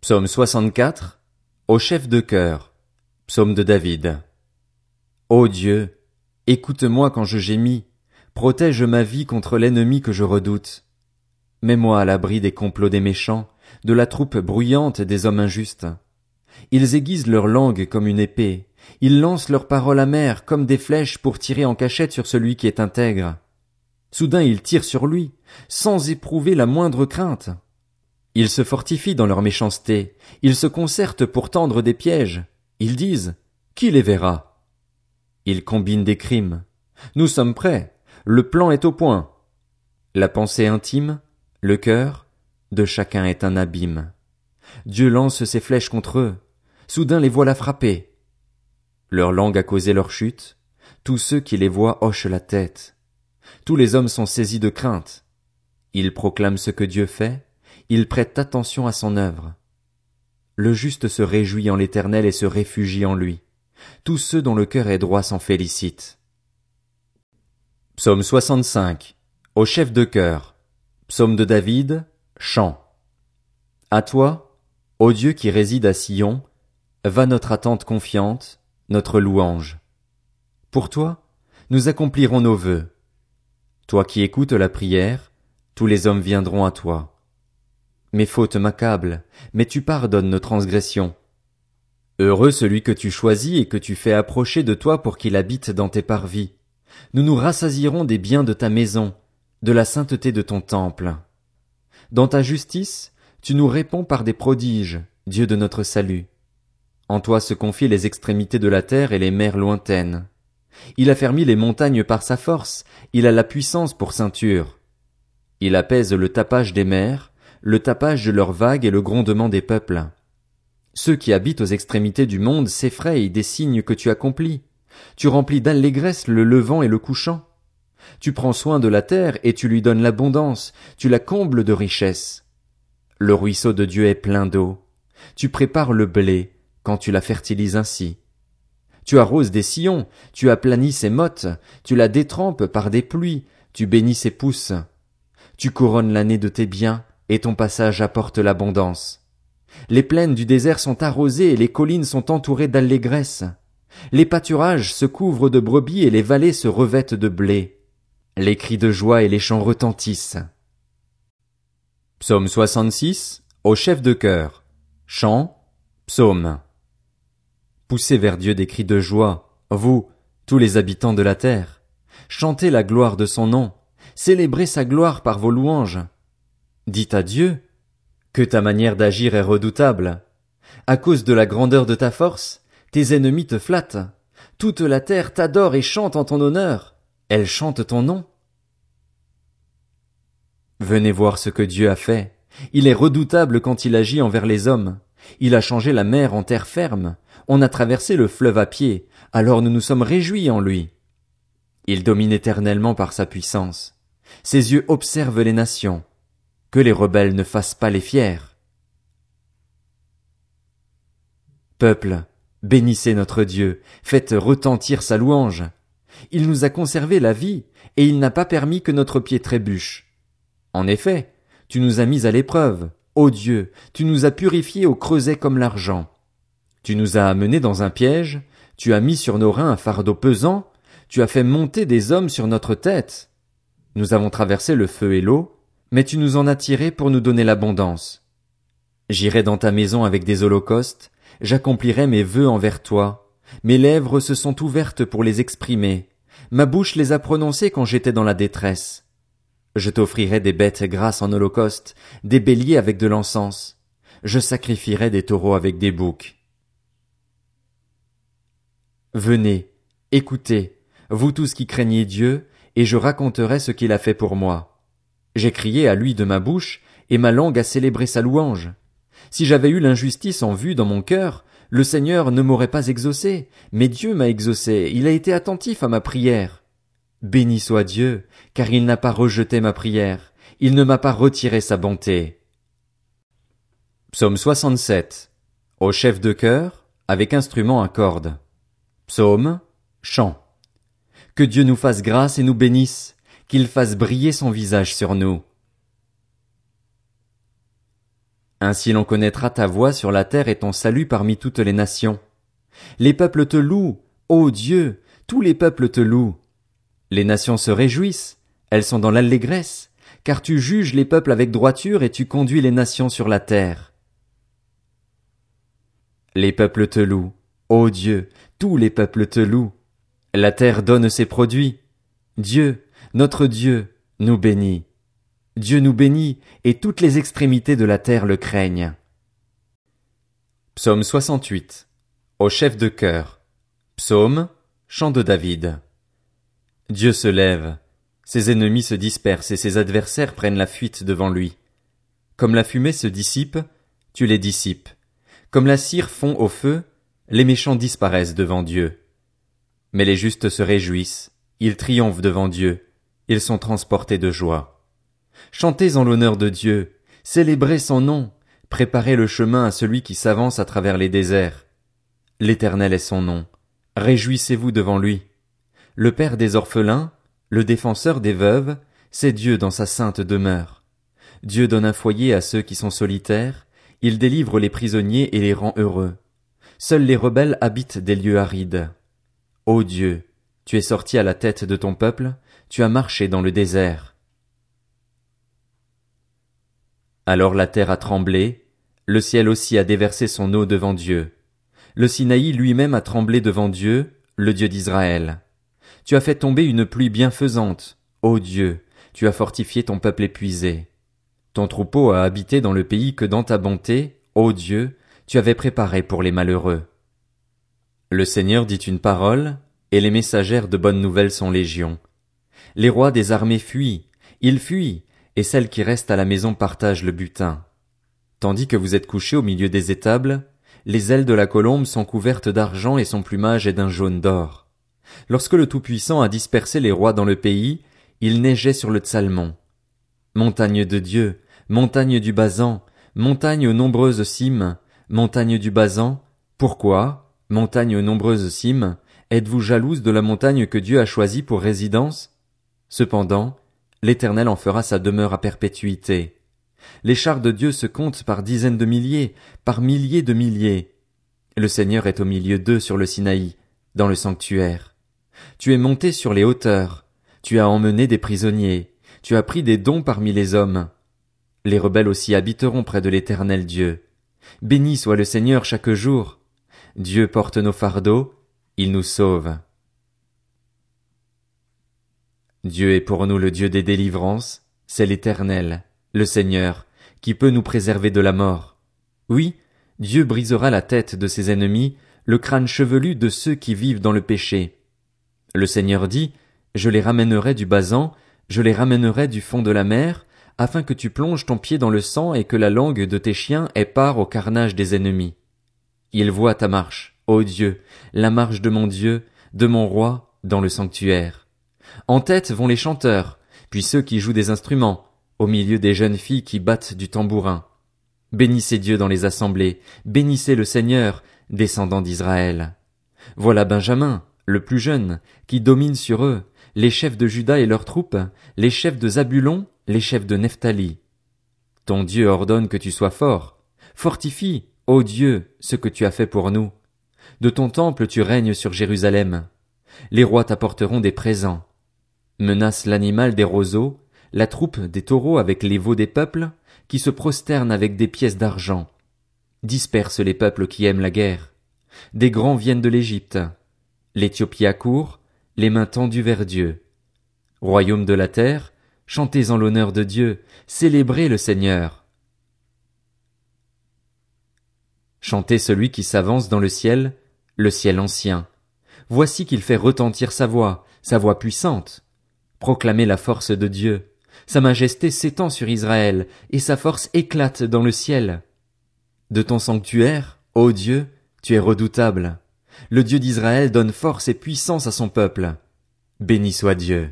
Psaume 64. Au chef de chœur. Psaume de David. Ô Dieu, écoute-moi quand je gémis, protège ma vie contre l'ennemi que je redoute. Mets-moi à l'abri des complots des méchants, de la troupe bruyante des hommes injustes. Ils aiguisent leur langue comme une épée, ils lancent leurs paroles amères comme des flèches pour tirer en cachette sur celui qui est intègre. Soudain ils tirent sur lui, sans éprouver la moindre crainte. Ils se fortifient dans leur méchanceté, ils se concertent pour tendre des pièges, ils disent, Qui les verra? Ils combinent des crimes. Nous sommes prêts, le plan est au point. La pensée intime, le cœur, de chacun est un abîme. Dieu lance ses flèches contre eux, soudain les voilà frappés. Leur langue a causé leur chute, tous ceux qui les voient hochent la tête. Tous les hommes sont saisis de crainte. Ils proclament ce que Dieu fait, ils prêtent attention à son œuvre. Le juste se réjouit en l'Éternel et se réfugie en lui. Tous ceux dont le cœur est droit s'en félicitent. Psaume 65. Au chef de cœur. Psaume de David. Chant. À toi, ô Dieu qui réside à Sion, va notre attente confiante, notre louange. Pour toi, nous accomplirons nos vœux. Toi qui écoutes la prière, tous les hommes viendront à toi. Mes fautes m'accablent, mais tu pardonnes nos transgressions. Heureux celui que tu choisis et que tu fais approcher de toi pour qu'il habite dans tes parvis. Nous nous rassasierons des biens de ta maison, de la sainteté de ton temple. Dans ta justice, tu nous réponds par des prodiges, Dieu de notre salut. En toi se confient les extrémités de la terre et les mers lointaines. Il a les montagnes par sa force, il a la puissance pour ceinture. Il apaise le tapage des mers, le tapage de leurs vagues et le grondement des peuples. Ceux qui habitent aux extrémités du monde s'effrayent des signes que tu accomplis. Tu remplis d'allégresse le levant et le couchant. Tu prends soin de la terre et tu lui donnes l'abondance, tu la combles de richesses. Le ruisseau de Dieu est plein d'eau. Tu prépares le blé, quand tu la fertilises ainsi. Tu arroses des sillons, tu aplanis ses mottes, tu la détrempes par des pluies, tu bénis ses pousses. Tu couronnes l'année de tes biens, et ton passage apporte l'abondance. Les plaines du désert sont arrosées et les collines sont entourées d'allégresse. Les pâturages se couvrent de brebis et les vallées se revêtent de blé. Les cris de joie et les chants retentissent. Psaume 66 au chef de chœur. Chant, psaume. Poussez vers Dieu des cris de joie, vous, tous les habitants de la terre. Chantez la gloire de son nom. Célébrez sa gloire par vos louanges. Dites à Dieu que ta manière d'agir est redoutable. À cause de la grandeur de ta force, tes ennemis te flattent. Toute la terre t'adore et chante en ton honneur. Elle chante ton nom. Venez voir ce que Dieu a fait. Il est redoutable quand il agit envers les hommes. Il a changé la mer en terre ferme. On a traversé le fleuve à pied. Alors nous nous sommes réjouis en lui. Il domine éternellement par sa puissance. Ses yeux observent les nations que les rebelles ne fassent pas les fiers. Peuple, bénissez notre Dieu, faites retentir sa louange. Il nous a conservé la vie, et il n'a pas permis que notre pied trébuche. En effet, tu nous as mis à l'épreuve, ô Dieu, tu nous as purifiés au creuset comme l'argent. Tu nous as amenés dans un piège, tu as mis sur nos reins un fardeau pesant, tu as fait monter des hommes sur notre tête. Nous avons traversé le feu et l'eau, mais tu nous en as tiré pour nous donner l'abondance. J'irai dans ta maison avec des holocaustes, j'accomplirai mes vœux envers toi. Mes lèvres se sont ouvertes pour les exprimer. Ma bouche les a prononcées quand j'étais dans la détresse. Je t'offrirai des bêtes grasses en holocauste, des béliers avec de l'encens. Je sacrifierai des taureaux avec des boucs. Venez, écoutez, vous tous qui craignez Dieu, et je raconterai ce qu'il a fait pour moi. J'ai crié à lui de ma bouche, et ma langue a célébré sa louange. Si j'avais eu l'injustice en vue dans mon cœur, le Seigneur ne m'aurait pas exaucé, mais Dieu m'a exaucé, il a été attentif à ma prière. Béni soit Dieu, car il n'a pas rejeté ma prière, il ne m'a pas retiré sa bonté. Psaume 67. Au chef de chœur, avec instrument à cordes. Psaume, chant. Que Dieu nous fasse grâce et nous bénisse, qu'il fasse briller son visage sur nous. Ainsi l'on connaîtra ta voix sur la terre et ton salut parmi toutes les nations. Les peuples te louent, ô Dieu, tous les peuples te louent. Les nations se réjouissent, elles sont dans l'allégresse, car tu juges les peuples avec droiture et tu conduis les nations sur la terre. Les peuples te louent, ô Dieu, tous les peuples te louent. La terre donne ses produits. Dieu, notre Dieu, nous bénit. Dieu nous bénit, et toutes les extrémités de la terre le craignent. Psaume 68. Au chef de chœur. Psaume, chant de David. Dieu se lève, ses ennemis se dispersent et ses adversaires prennent la fuite devant lui. Comme la fumée se dissipe, tu les dissipes. Comme la cire fond au feu, les méchants disparaissent devant Dieu. Mais les justes se réjouissent, ils triomphent devant Dieu, ils sont transportés de joie. Chantez en l'honneur de Dieu, célébrez son nom, préparez le chemin à celui qui s'avance à travers les déserts. L'Éternel est son nom, réjouissez-vous devant lui. Le Père des orphelins, le défenseur des veuves, c'est Dieu dans sa sainte demeure. Dieu donne un foyer à ceux qui sont solitaires, il délivre les prisonniers et les rend heureux. Seuls les rebelles habitent des lieux arides. Ô Dieu, tu es sorti à la tête de ton peuple, tu as marché dans le désert. Alors la terre a tremblé, le ciel aussi a déversé son eau devant Dieu. Le Sinaï lui-même a tremblé devant Dieu, le Dieu d'Israël. Tu as fait tomber une pluie bienfaisante, ô Dieu, tu as fortifié ton peuple épuisé. Ton troupeau a habité dans le pays que dans ta bonté, ô Dieu, tu avais préparé pour les malheureux. Le Seigneur dit une parole, et les messagères de bonnes nouvelles sont légions. Les rois des armées fuient, ils fuient, et celles qui restent à la maison partagent le butin. Tandis que vous êtes couchés au milieu des étables, les ailes de la colombe sont couvertes d'argent et son plumage est d'un jaune d'or. Lorsque le Tout-Puissant a dispersé les rois dans le pays, il neigeait sur le Tsalmon. Montagne de Dieu, montagne du Basan, montagne aux nombreuses cimes, montagne du Basan, pourquoi, montagne aux nombreuses cimes, êtes-vous jalouse de la montagne que Dieu a choisie pour résidence? Cependant, L'Éternel en fera sa demeure à perpétuité. Les chars de Dieu se comptent par dizaines de milliers, par milliers de milliers. Le Seigneur est au milieu d'eux sur le Sinaï, dans le sanctuaire. Tu es monté sur les hauteurs, tu as emmené des prisonniers, tu as pris des dons parmi les hommes. Les rebelles aussi habiteront près de l'Éternel Dieu. Béni soit le Seigneur chaque jour. Dieu porte nos fardeaux, il nous sauve. Dieu est pour nous le Dieu des délivrances, c'est l'Éternel, le Seigneur, qui peut nous préserver de la mort. Oui, Dieu brisera la tête de ses ennemis, le crâne chevelu de ceux qui vivent dans le péché. Le Seigneur dit, Je les ramènerai du basan, je les ramènerai du fond de la mer, afin que tu plonges ton pied dans le sang et que la langue de tes chiens ait part au carnage des ennemis. Il voit ta marche, ô Dieu, la marche de mon Dieu, de mon roi, dans le sanctuaire. En tête vont les chanteurs, puis ceux qui jouent des instruments, au milieu des jeunes filles qui battent du tambourin. Bénissez Dieu dans les assemblées, bénissez le Seigneur, descendant d'Israël. Voilà Benjamin, le plus jeune, qui domine sur eux, les chefs de Juda et leurs troupes, les chefs de Zabulon, les chefs de Nephtali. Ton Dieu ordonne que tu sois fort. Fortifie, ô Dieu, ce que tu as fait pour nous. De ton temple tu règnes sur Jérusalem. Les rois t'apporteront des présents menace l'animal des roseaux, la troupe des taureaux avec les veaux des peuples, qui se prosternent avec des pièces d'argent, disperse les peuples qui aiment la guerre. Des grands viennent de l'Égypte. L'Éthiopie accourt, les mains tendues vers Dieu. Royaume de la terre, chantez en l'honneur de Dieu, célébrez le Seigneur. Chantez celui qui s'avance dans le ciel, le ciel ancien. Voici qu'il fait retentir sa voix, sa voix puissante. Proclamez la force de Dieu. Sa majesté s'étend sur Israël, et sa force éclate dans le ciel. De ton sanctuaire, ô Dieu, tu es redoutable. Le Dieu d'Israël donne force et puissance à son peuple. Béni soit Dieu.